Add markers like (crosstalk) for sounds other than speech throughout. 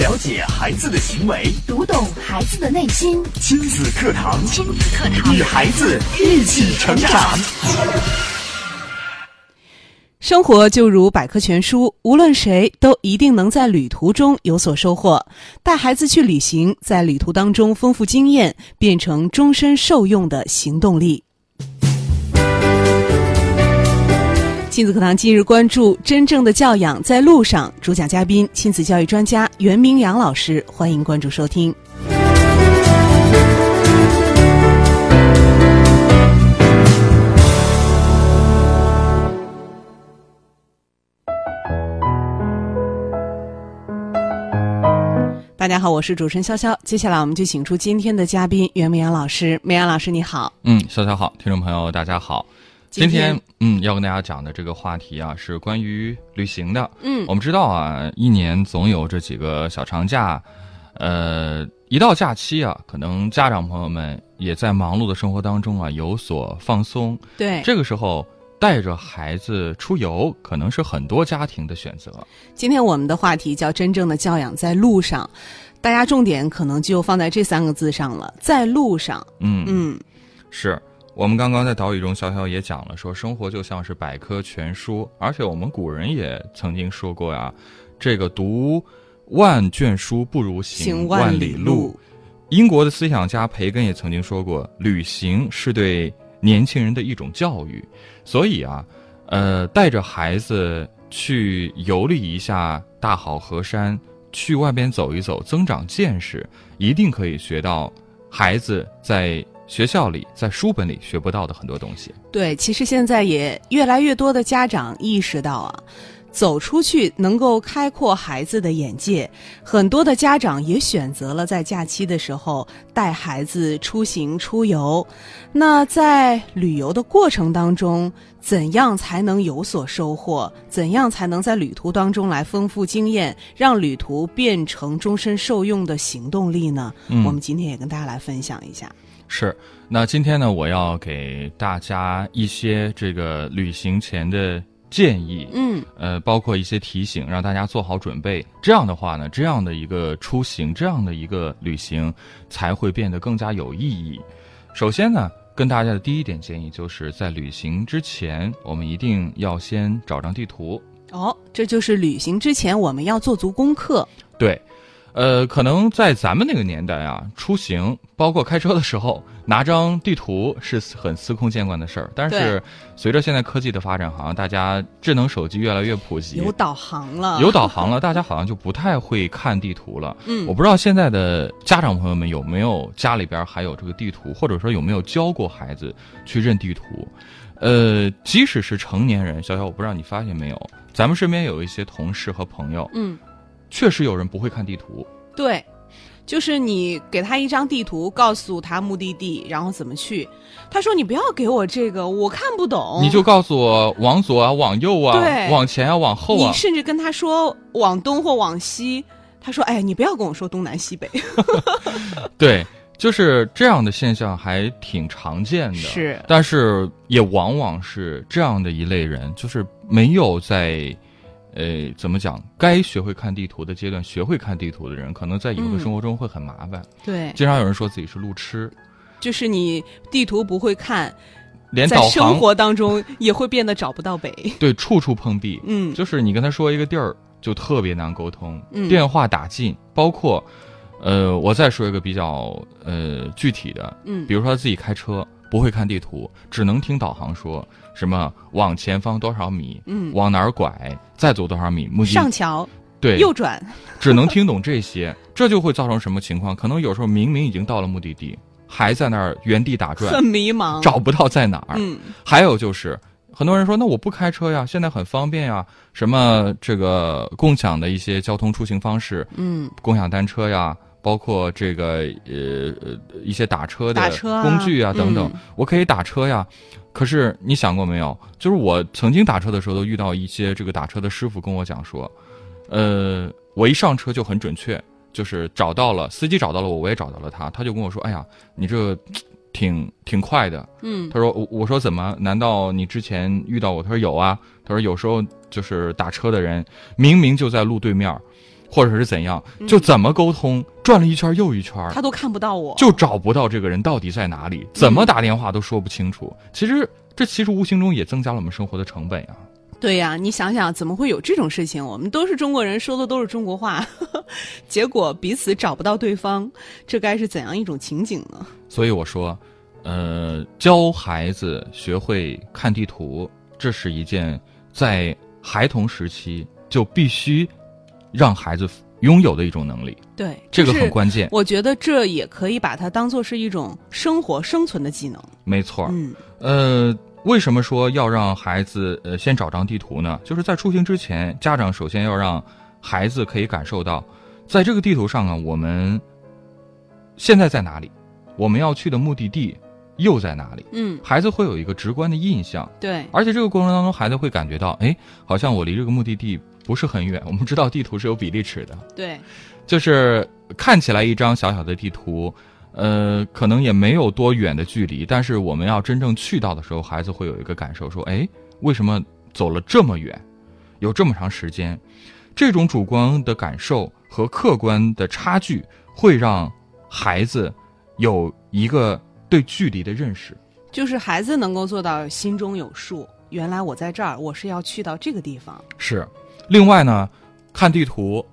了解孩子的行为，读懂孩子的内心。亲子课堂，亲子课堂，与孩子一起成长。生活就如百科全书，无论谁都一定能在旅途中有所收获。带孩子去旅行，在旅途当中丰富经验，变成终身受用的行动力。亲子课堂今日关注：真正的教养在路上。主讲嘉宾：亲子教育专家袁明阳老师。欢迎关注收听。大家好，我是主持人潇潇。接下来我们就请出今天的嘉宾袁明阳老师。明阳老师，你好。嗯，潇潇好，听众朋友大家好。今天嗯，要跟大家讲的这个话题啊，是关于旅行的。嗯，我们知道啊，一年总有这几个小长假，呃，一到假期啊，可能家长朋友们也在忙碌的生活当中啊有所放松。对，这个时候带着孩子出游，可能是很多家庭的选择。今天我们的话题叫“真正的教养在路上”，大家重点可能就放在这三个字上了，在路上。嗯嗯，是。我们刚刚在岛屿中，潇潇也讲了，说生活就像是百科全书，而且我们古人也曾经说过呀，这个读万卷书不如行万里路。英国的思想家培根也曾经说过，旅行是对年轻人的一种教育。所以啊，呃，带着孩子去游历一下大好河山，去外边走一走，增长见识，一定可以学到孩子在。学校里在书本里学不到的很多东西。对，其实现在也越来越多的家长意识到啊，走出去能够开阔孩子的眼界。很多的家长也选择了在假期的时候带孩子出行出游。那在旅游的过程当中，怎样才能有所收获？怎样才能在旅途当中来丰富经验，让旅途变成终身受用的行动力呢？我们今天也跟大家来分享一下。是，那今天呢，我要给大家一些这个旅行前的建议，嗯，呃，包括一些提醒，让大家做好准备。这样的话呢，这样的一个出行，这样的一个旅行，才会变得更加有意义。首先呢，跟大家的第一点建议，就是在旅行之前，我们一定要先找张地图。哦，这就是旅行之前我们要做足功课。对。呃，可能在咱们那个年代啊，出行包括开车的时候，拿张地图是很司空见惯的事儿。但是，随着现在科技的发展，好像大家智能手机越来越普及，有导航了，有导航了，(laughs) 大家好像就不太会看地图了。嗯，我不知道现在的家长朋友们有没有家里边还有这个地图，或者说有没有教过孩子去认地图。呃，即使是成年人，小小，我不知道你发现没有，咱们身边有一些同事和朋友，嗯。确实有人不会看地图，对，就是你给他一张地图，告诉他目的地，然后怎么去。他说：“你不要给我这个，我看不懂。”你就告诉我往左啊，往右啊，对，往前啊，往后啊。你甚至跟他说往东或往西，他说：“哎，你不要跟我说东南西北。(laughs) ” (laughs) 对，就是这样的现象还挺常见的。是，但是也往往是这样的一类人，就是没有在。呃，怎么讲？该学会看地图的阶段，学会看地图的人，可能在以后的生活中会很麻烦。对，经常有人说自己是路痴，就是你地图不会看，连导航生活当中也会变得找不到北。对，处处碰壁。嗯，就是你跟他说一个地儿，就特别难沟通。嗯，电话打进，包括，呃，我再说一个比较呃具体的，嗯，比如说他自己开车。不会看地图，只能听导航说什么往前方多少米，嗯，往哪儿拐，再走多少米，目的上桥，对，右转，(laughs) 只能听懂这些，这就会造成什么情况？可能有时候明明已经到了目的地，还在那儿原地打转，很迷茫，找不到在哪儿。嗯，还有就是很多人说，那我不开车呀，现在很方便呀，什么这个共享的一些交通出行方式，嗯，共享单车呀。包括这个呃一些打车的工具啊等等，我可以打车呀。可是你想过没有？就是我曾经打车的时候，都遇到一些这个打车的师傅跟我讲说，呃，我一上车就很准确，就是找到了司机找到了我，我也找到了他。他就跟我说：“哎呀，你这挺挺快的。”嗯，他说：“我我说怎么？难道你之前遇到我？”他说：“有啊。”他说：“有时候就是打车的人明明就在路对面。”或者是怎样，就怎么沟通，转了一圈又一圈，他都看不到我，就找不到这个人到底在哪里，怎么打电话都说不清楚。其实这其实无形中也增加了我们生活的成本呀。对呀，你想想，怎么会有这种事情？我们都是中国人，说的都是中国话，(laughs) 结果彼此找不到对方，这该是怎样一种情景呢？所以我说，呃，教孩子学会看地图，这是一件在孩童时期就必须让孩子拥有的一种能力。对，这个很关键。我觉得这也可以把它当做是一种生活生存的技能。没错。嗯呃，为什么说要让孩子呃先找张地图呢？就是在出行之前，家长首先要让孩子可以感受到，在这个地图上啊，我们现在在哪里，我们要去的目的地又在哪里，嗯，孩子会有一个直观的印象。对，而且这个过程当中，孩子会感觉到，哎，好像我离这个目的地不是很远。我们知道地图是有比例尺的，对，就是看起来一张小小的地图，呃，可能也没有多远的距离，但是我们要真正去到的时候，孩子会有一个感受，说，哎，为什么走了这么远，有这么长时间？这种主观的感受和客观的差距，会让孩子有一个对距离的认识。就是孩子能够做到心中有数。原来我在这儿，我是要去到这个地方。是，另外呢，看地图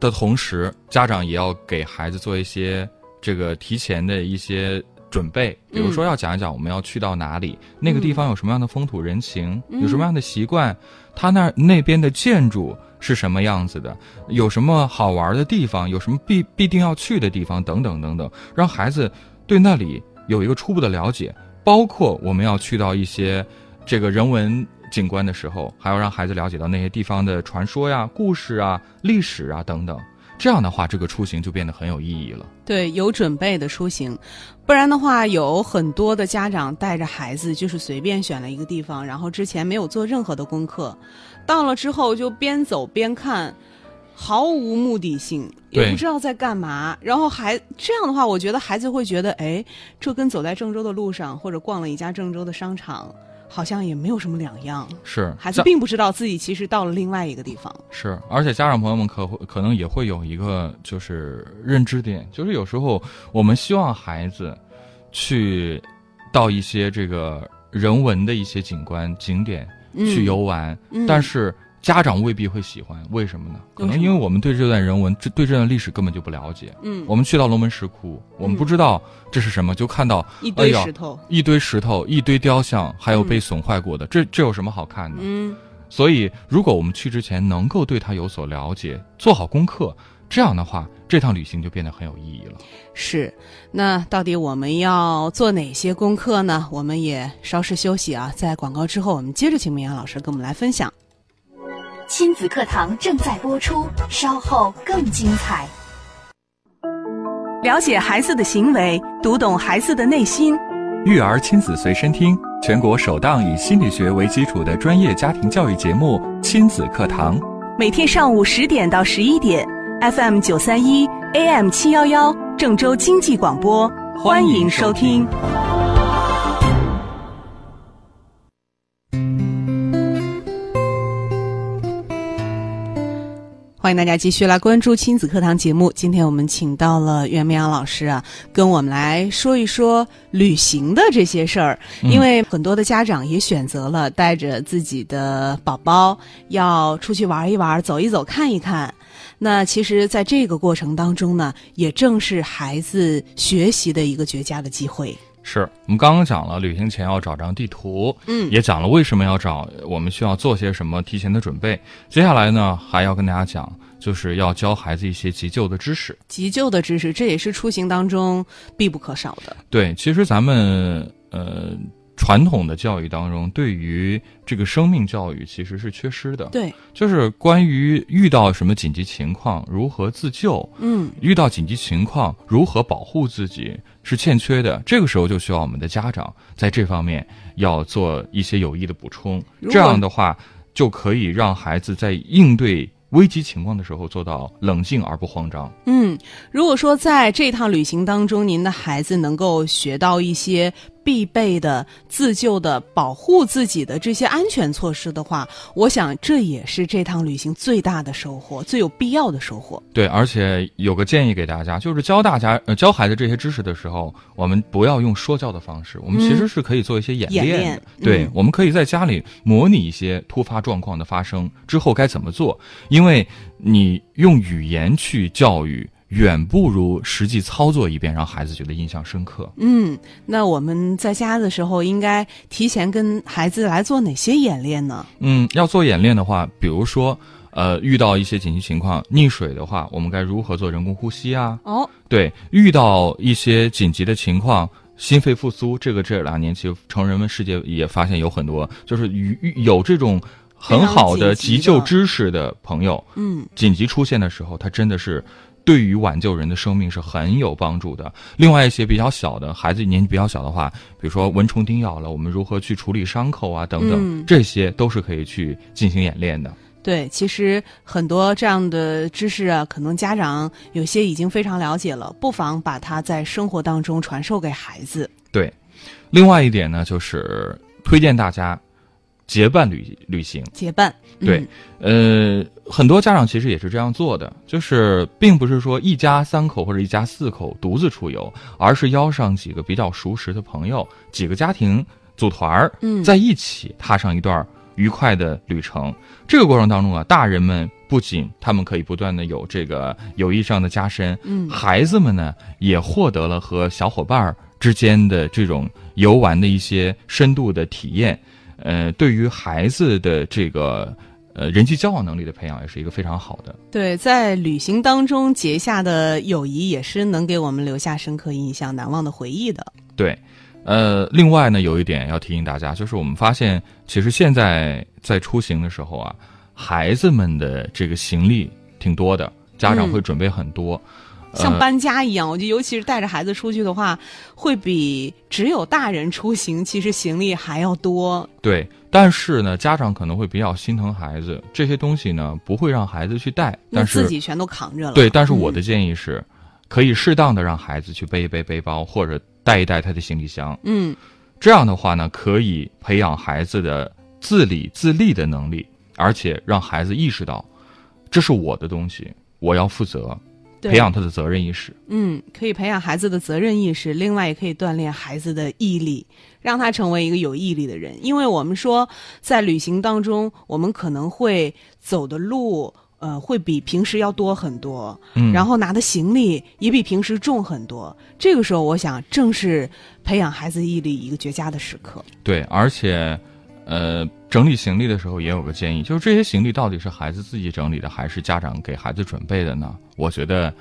的同时，家长也要给孩子做一些这个提前的一些准备，比如说要讲一讲我们要去到哪里，那个地方有什么样的风土人情，有什么样的习惯，他那那边的建筑是什么样子的，有什么好玩的地方，有什么必必定要去的地方，等等等等，让孩子对那里有一个初步的了解，包括我们要去到一些这个人文。景观的时候，还要让孩子了解到那些地方的传说呀、故事啊、历史啊等等。这样的话，这个出行就变得很有意义了。对，有准备的出行，不然的话，有很多的家长带着孩子就是随便选了一个地方，然后之前没有做任何的功课，到了之后就边走边看，毫无目的性，也不知道在干嘛。然后还这样的话，我觉得孩子会觉得，哎，这跟走在郑州的路上或者逛了一家郑州的商场，好像也没有什么两样。是，孩子并不知道自己其实到了另外一个地方。是，而且家长朋友们可会可能也会有一个就是认知点，就是有时候我们希望孩子去到一些这个人文的一些景观景点去游玩，嗯但是家长未必会喜欢，为什么呢？可能因为我们对这段人文、这对这段历史根本就不了解。嗯，我们去到龙门石窟，我们不知道这是什么，就看到一堆石头。一堆石头、一堆雕像，还有被损坏过的，这这有什么好看的？嗯，所以，如果我们去之前能够对它有所了解，做好功课，这样的话，这趟旅行就变得很有意义了。是，那到底我们要做哪些功课呢？我们也稍事休息啊，在广告之后，我们接着请明阳老师跟我们来分享。亲子课堂正在播出，稍后更精彩。了解孩子的行为，读懂孩子的内心。育儿亲子随身听，全国首档以心理学为基础的专业家庭教育节目《亲子课堂》，每天上午十点到十一点，FM 九三一，AM 七幺幺，郑州经济广播，欢迎收听。欢迎大家继续来关注亲子课堂节目。今天我们请到了袁明阳老师啊，跟我们来说一说旅行的这些事儿。因为很多的家长也选择了带着自己的宝宝要出去玩一玩、走一走、看一看。那其实，在这个过程当中呢，也正是孩子学习的一个绝佳的机会。是我们刚刚讲了，旅行前要找张地图，嗯也讲了为什么要找，我们需要做些什么提前的准备。接下来呢，还要跟大家讲，就是要教孩子一些急救的知识。急救的知识，这也是出行当中必不可少的。对，其实咱们呃传统的教育当中，对于这个生命教育其实是缺失的。对，就是关于遇到什么紧急情况如何自救，嗯，遇到紧急情况如何保护自己是欠缺的。这个时候就需要我们的家长在这方面要做一些有益的补充，这样的话就可以让孩子在应对危机情况的时候做到冷静而不慌张。嗯，如果说在这趟旅行当中，您的孩子能够学到一些必备的自救的保护自己的这些安全措施的话，我想这也是这趟旅行最大的收获，最有必要的收获。对，而且有个建议给大家，就是教大家呃教孩子这些知识的时候，我们不要用说教的方式，我们其实是可以做一些演练的。演练对，嗯我们可以在家里模拟一些突发状况的发生之后该怎么做，因为你用语言去教育。远不如实际操作一遍，让孩子觉得印象深刻。嗯，那我们在家的时候应该提前跟孩子来做哪些演练呢？嗯，要做演练的话，比如说，呃，遇到一些紧急情况，溺水的话，我们该如何做人工呼吸啊？哦，对，遇到一些紧急的情况，心肺复苏，这个这两年其实成人们世界也发现有很多，就是与与有这种很好的急救知识的朋友，嗯，紧急出现的时候，他真的是。对于挽救人的生命是很有帮助的。另外一些比较小的孩子，年纪比较小的话，比如说蚊虫叮咬了，我们如何去处理伤口啊，等等，嗯这些都是可以去进行演练的。对，其实很多这样的知识啊，可能家长有些已经非常了解了，不妨把它在生活当中传授给孩子。对，另外一点呢，就是推荐大家结伴旅旅行。结伴，对嗯，呃，很多家长其实也是这样做的，就是并不是说一家三口或者一家四口独自出游，而是邀上几个比较熟识的朋友，几个家庭组团儿，嗯在一起踏上一段愉快的旅程。这个过程当中啊，大人们不仅他们可以不断的有这个友谊上的加深，嗯孩子们呢也获得了和小伙伴儿之间的这种游玩的一些深度的体验。呃，对于孩子的这个呃人际交往能力的培养，也是一个非常好的。对，在旅行当中结下的友谊，也是能给我们留下深刻印象、难忘的回忆的。对，呃，另外呢，有一点要提醒大家，就是我们发现，其实现在在出行的时候啊，孩子们的这个行李挺多的，家长嗯会准备很多。呃像搬家一样，我觉得尤其是带着孩子出去的话，会比只有大人出行，其实行李还要多。对，但是呢，家长可能会比较心疼孩子，这些东西呢不会让孩子去带，但是自己全都扛着了。对，但是我嗯的建议是，可以适当的让孩子去背一背背包，或者带一带他的行李箱。嗯这样的话呢，可以培养孩子的自理自立的能力，而且让孩子意识到，这是我的东西，我要负责，对培养他的责任意识。嗯，可以培养孩子的责任意识，另外也可以锻炼孩子的毅力，让他成为一个有毅力的人。因为我们说，在旅行当中，我们可能会走的路，呃，会比平时要多很多，嗯，然后拿的行李也比平时重很多。这个时候，我想正是培养孩子毅力一个绝佳的时刻。对，而且，呃，整理行李的时候也有个建议，就是这些行李到底是孩子自己整理的，还是家长给孩子准备的呢？我觉得，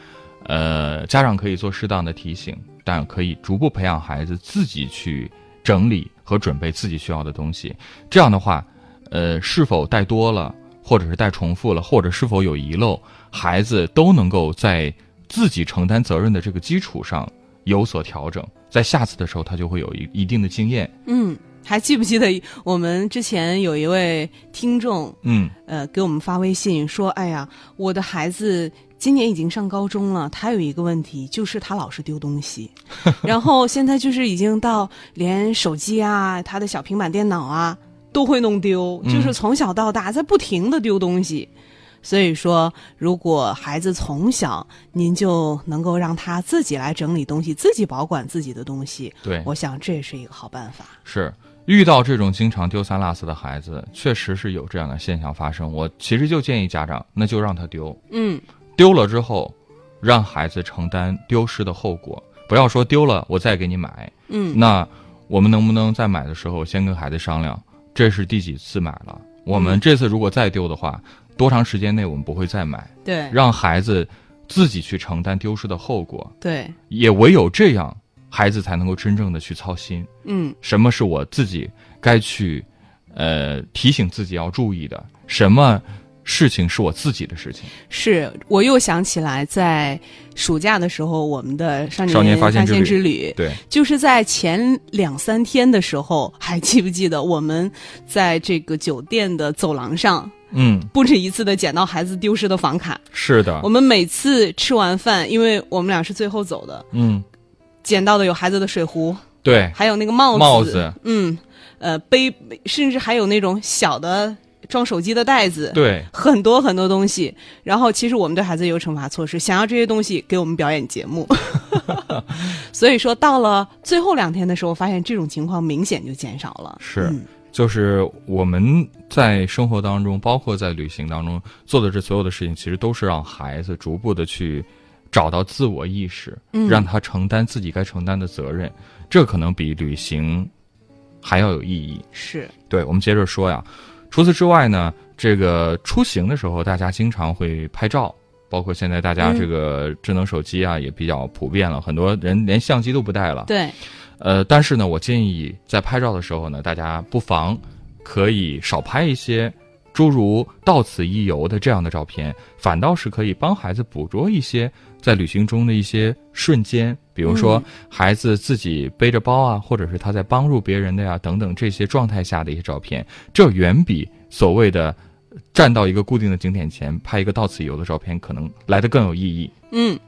呃，家长可以做适当的提醒，但可以逐步培养孩子自己去整理和准备自己需要的东西。这样的话，呃，是否带多了，或者是带重复了，或者是否有遗漏，孩子都能够在自己承担责任的这个基础上有所调整，在下次的时候他就会有一一定的经验。嗯，还记不记得我们之前有一位听众，嗯。呃，给我们发微信说：“哎呀，我的孩子今年已经上高中了，他有一个问题，就是他老是丢东西，(laughs) 然后现在就是已经到连手机啊，他的小平板电脑啊都会弄丢，嗯就是从小到大在不停的丢东西。所以说，如果孩子从小您就能够让他自己来整理东西，自己保管自己的东西，对，我想这也是一个好办法。是遇到这种经常丢三落四的孩子，确实是有这样的现象发生。我其实就建议家长，那就让他丢，嗯，丢了之后，让孩子承担丢失的后果。不要说丢了我再给你买，嗯，那我们能不能在买的时候先跟孩子商量，这是第几次买了？我们嗯这次如果再丢的话，多长时间内我们不会再买？对，让孩子自己去承担丢失的后果，对，也唯有这样，孩子才能够真正的去操心。嗯。什么是我自己该去，呃，提醒自己要注意的？什么事情是我自己的事情？是我又想起来，在暑假的时候，我们的少年少年发现之旅之旅，对，就是在前两三天的时候，还记不记得我们在这个酒店的走廊上嗯，不止一次的捡到孩子丢失的房卡？是的。我，们每次吃完饭，因为我们俩是最后走的，嗯，捡到的有孩子的水壶、对，还有那个帽子，帽子，嗯，呃，背，甚至还有那种小的装手机的袋子，对，很多很多东西。然后，其实我们对孩子有惩罚措施，想要这些东西给我们表演节目。(laughs) 所以说，到了最后两天的时候，发现这种情况明显就减少了。是，嗯就是我们在生活当中，包括在旅行当中做的这所有的事情，其实都是让孩子逐步的去找到自我意识，嗯让他承担自己该承担的责任。这可能比旅行还要有意义。是，对，我们接着说呀。除此之外呢，这个出行的时候，大家经常会拍照，包括现在大家嗯这个智能手机啊、也比较普遍了，很多人连相机都不带了。对，呃，但是呢，我建议在拍照的时候呢，大家不妨可以少拍一些诸如“到此一游”的这样的照片，反倒是可以帮孩子捕捉一些在旅行中的一些瞬间，比如说嗯。孩子自己背着包啊，或者是他在帮助别人的呀等等这些状态下的一些照片，这远比所谓的站到一个固定的景点前拍一个“到此一游”的照片可能来的更有意义。嗯，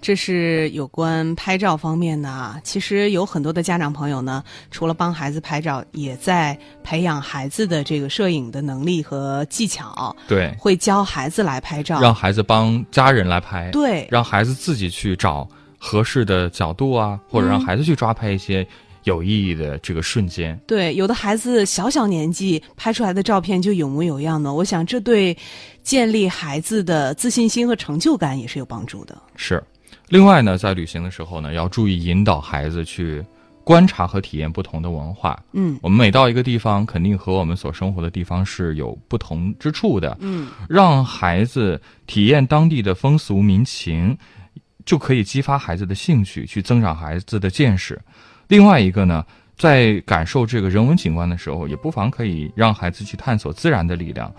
这是有关拍照方面的啊。其实有很多的家长朋友呢，除了帮孩子拍照，也在培养孩子的这个摄影的能力和技巧，对，会教孩子来拍照。让孩子帮家人来拍。对，让孩子自己去找合适的角度啊，或者让嗯孩子去抓拍一些有意义的这个瞬间。对，有的孩子小小年纪拍出来的照片就有模有样的，我想这对建立孩子的自信心和成就感也是有帮助的。是，另外呢，在旅行的时候呢，要注意引导孩子去观察和体验不同的文化。嗯我们每到一个地方，肯定和我们所生活的地方是有不同之处的。嗯，让孩子体验当地的风俗民情，就可以激发孩子的兴趣，去增长孩子的见识。另外一个呢，在感受这个人文景观的时候，也不妨可以让孩子去探索自然的力量，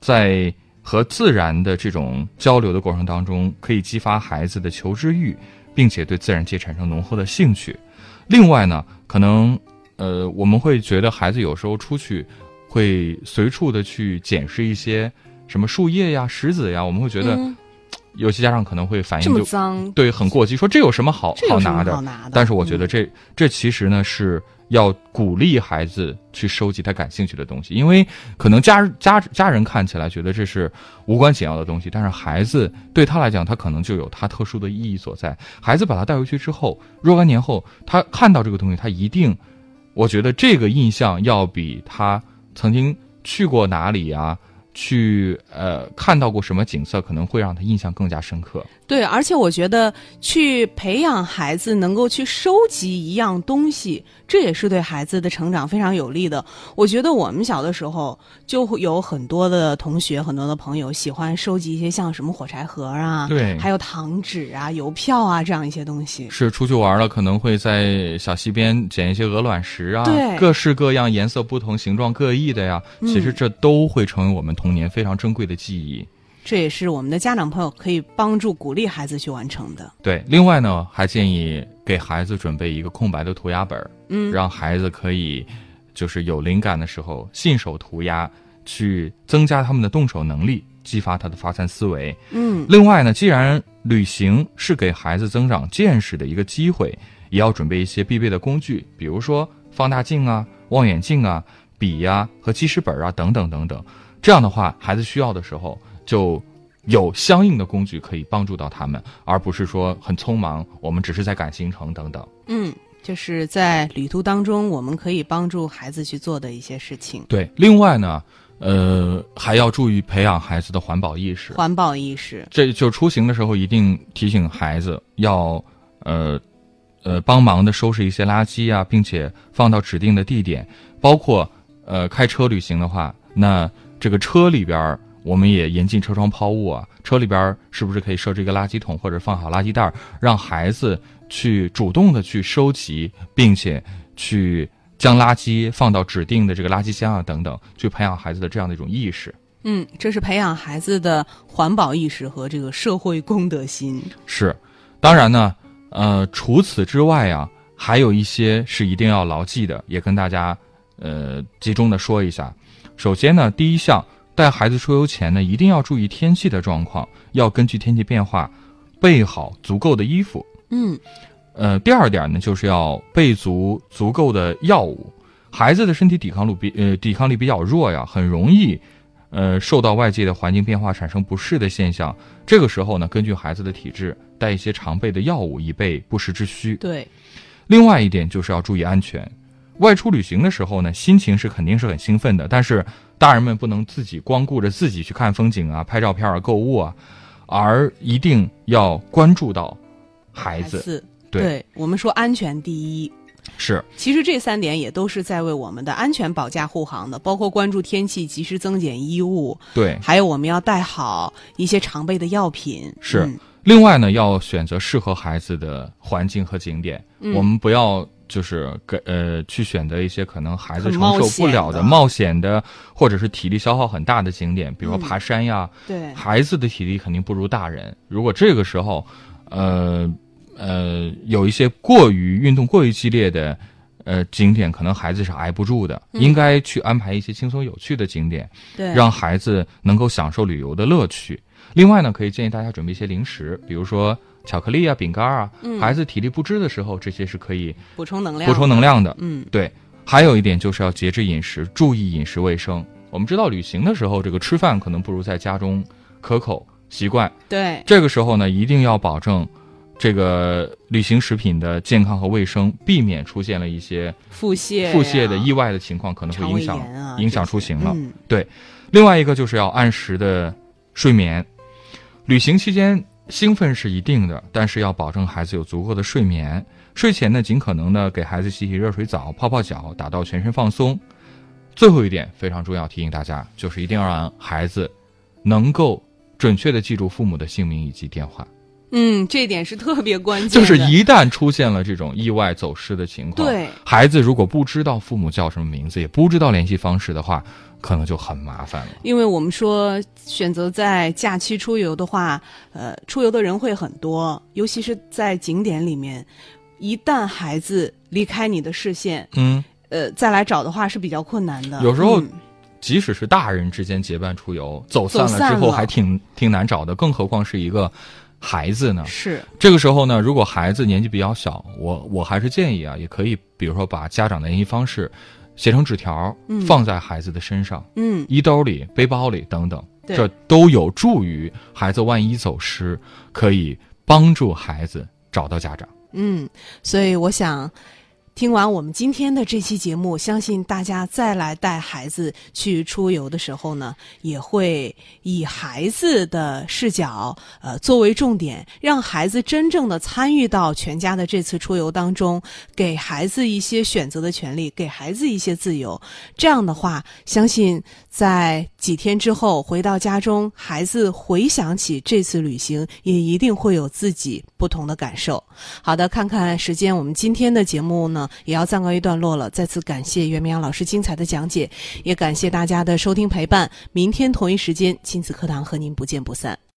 在和自然的这种交流的过程当中，可以激发孩子的求知欲，并且对自然界产生浓厚的兴趣。另外呢，可能呃，我们会觉得孩子有时候出去会随处的去捡拾一些什么树叶呀、石子呀，我们会觉得有些家长可能会反应就脏，对很过激，说这有什么好？好拿的？但是我觉得嗯这、这其实呢是要鼓励孩子去收集他感兴趣的东西，因为可能家家家人看起来觉得这是无关紧要的东西，但是孩子对他来讲，他可能就有他特殊的意义所在。孩子把他带回去之后，若干年后，他看到这个东西，他一定，我觉得这个印象要比他曾经去过哪里呀、去呃看到过什么景色，可能会让他印象更加深刻。对，而且我觉得去培养孩子能够去收集一样东西，这也是对孩子的成长非常有利的。我觉得我们小的时候就会有很多的同学、很多的朋友喜欢收集一些像什么火柴盒啊，对还有糖纸啊、邮票啊这样一些东西。是出去玩了，可能会在小溪边捡一些鹅卵石啊，对各式各样、颜色不同、形状各异的呀。嗯其实这都会成为我们童年非常珍贵的记忆。这也是我们的家长朋友可以帮助鼓励孩子去完成的。对，另外呢，还建议给孩子准备一个空白的涂鸦本儿，嗯，让孩子可以就是有灵感的时候信手涂鸦，去增加他们的动手能力，激发他的发散思维。嗯另外呢，既然旅行是给孩子增长见识的一个机会，也要准备一些必备的工具，比如说放大镜啊、望远镜啊、笔呀、和记事本啊等等等等。这样的话，孩子需要的时候就有相应的工具可以帮助到他们，而不是说很匆忙，我们只是在赶行程等等。嗯，就是在旅途当中，我们可以帮助孩子去做的一些事情，对，另外呢，呃，还要注意培养孩子的环保意识。环保意识。这就出行的时候一定提醒孩子要呃呃帮忙的收拾一些垃圾啊，并且放到指定的地点。包括呃开车旅行的话，那这个车里边儿我们也严禁车窗抛物啊。车里边儿是不是可以设置一个垃圾桶或者放好垃圾袋，让孩子去主动的去收集，并且去将垃圾放到指定的这个垃圾箱啊等等，去培养孩子的这样的一种意识。嗯，这是培养孩子的环保意识和这个社会公德心。是，当然呢，呃，除此之外啊，还有一些是一定要牢记的，也跟大家呃集中的说一下。首先呢，第一项，带孩子出游前呢，一定要注意天气的状况，要根据天气变化备好足够的衣服。嗯呃，第二点呢，就是要备足足够的药物。孩子的身体抵抗力比呃抵抗力比较弱呀，很容易，呃受到外界的环境变化产生不适的现象。这个时候呢，根据孩子的体质，带一些常备的药物以备不时之需。对，另外一点就是要注意安全。外出旅行的时候呢，心情是肯定是很兴奋的，但是大人们不能自己光顾着自己去看风景啊、拍照片啊、购物啊，而一定要关注到孩子。子，对我们说安全第一。是，其实这三点也都是在为我们的安全保驾护航的，包括关注天气，及时增减衣物，对。还有我们要带好一些常备的药品。是。嗯另外呢，要选择适合孩子的环境和景点，嗯我们不要就是给呃去选择一些可能孩子承受不了的的冒险的，或者是体力消耗很大的景点，比如说爬山呀。对，孩子的体力肯定不如大人，如果这个时候，呃呃有一些过于运动过于激烈的。呃，景点可能孩子是挨不住的，嗯应该去安排一些轻松有趣的景点，对，让孩子能够享受旅游的乐趣。另外呢，可以建议大家准备一些零食，比如说巧克力啊、饼干啊。嗯孩子体力不支的时候，这些是可以补充能量，补充能量的。嗯，对，还有一点就是要节制饮食，注意饮食卫生。我们知道旅行的时候，这个吃饭可能不如在家中可口习惯。对，这个时候呢，一定要保证这个旅行食品的健康和卫生，避免出现了一些腹泻呀、腹泻的意外的情况，可能会影响啊影响出行了。嗯对，另外一个就是要按时的睡眠。旅行期间兴奋是一定的，但是要保证孩子有足够的睡眠。睡前呢，尽可能的给孩子洗洗热水澡、泡泡脚，达到全身放松。最后一点非常重要，提醒大家，就是一定要让孩子能够准确的记住父母的姓名以及电话。嗯，这一点是特别关键，就是一旦出现了这种意外走失的情况，对。孩子如果不知道父母叫什么名字，也不知道联系方式的话，可能就很麻烦了。因为我们说选择在假期出游的话，呃，出游的人会很多，尤其是在景点里面，一旦孩子离开你的视线，嗯，呃，再来找的话是比较困难的。有时候嗯。即使是大人之间结伴出游，走散了之后还挺挺难找的，更何况是一个孩子呢？是这个时候呢，如果孩子年纪比较小，我我还是建议啊，也可以，比如说把家长的联系方式写成纸条，嗯放在孩子的身上，嗯，衣兜里、背包里等等，这都有助于孩子万一走失，可以帮助孩子找到家长。嗯，所以我想，听完我们今天的这期节目，相信大家再来带孩子去出游的时候呢，也会以孩子的视角，呃，作为重点，让孩子真正的参与到全家的这次出游当中，给孩子一些选择的权利，给孩子一些自由。这样的话，相信在几天之后回到家中，孩子回想起这次旅行，也一定会有自己不同的感受。好的，看看时间，我们今天的节目呢也要暂告一段落了。再次感谢袁明阳老师精彩的讲解，也感谢大家的收听陪伴。明天同一时间，亲子课堂和您不见不散。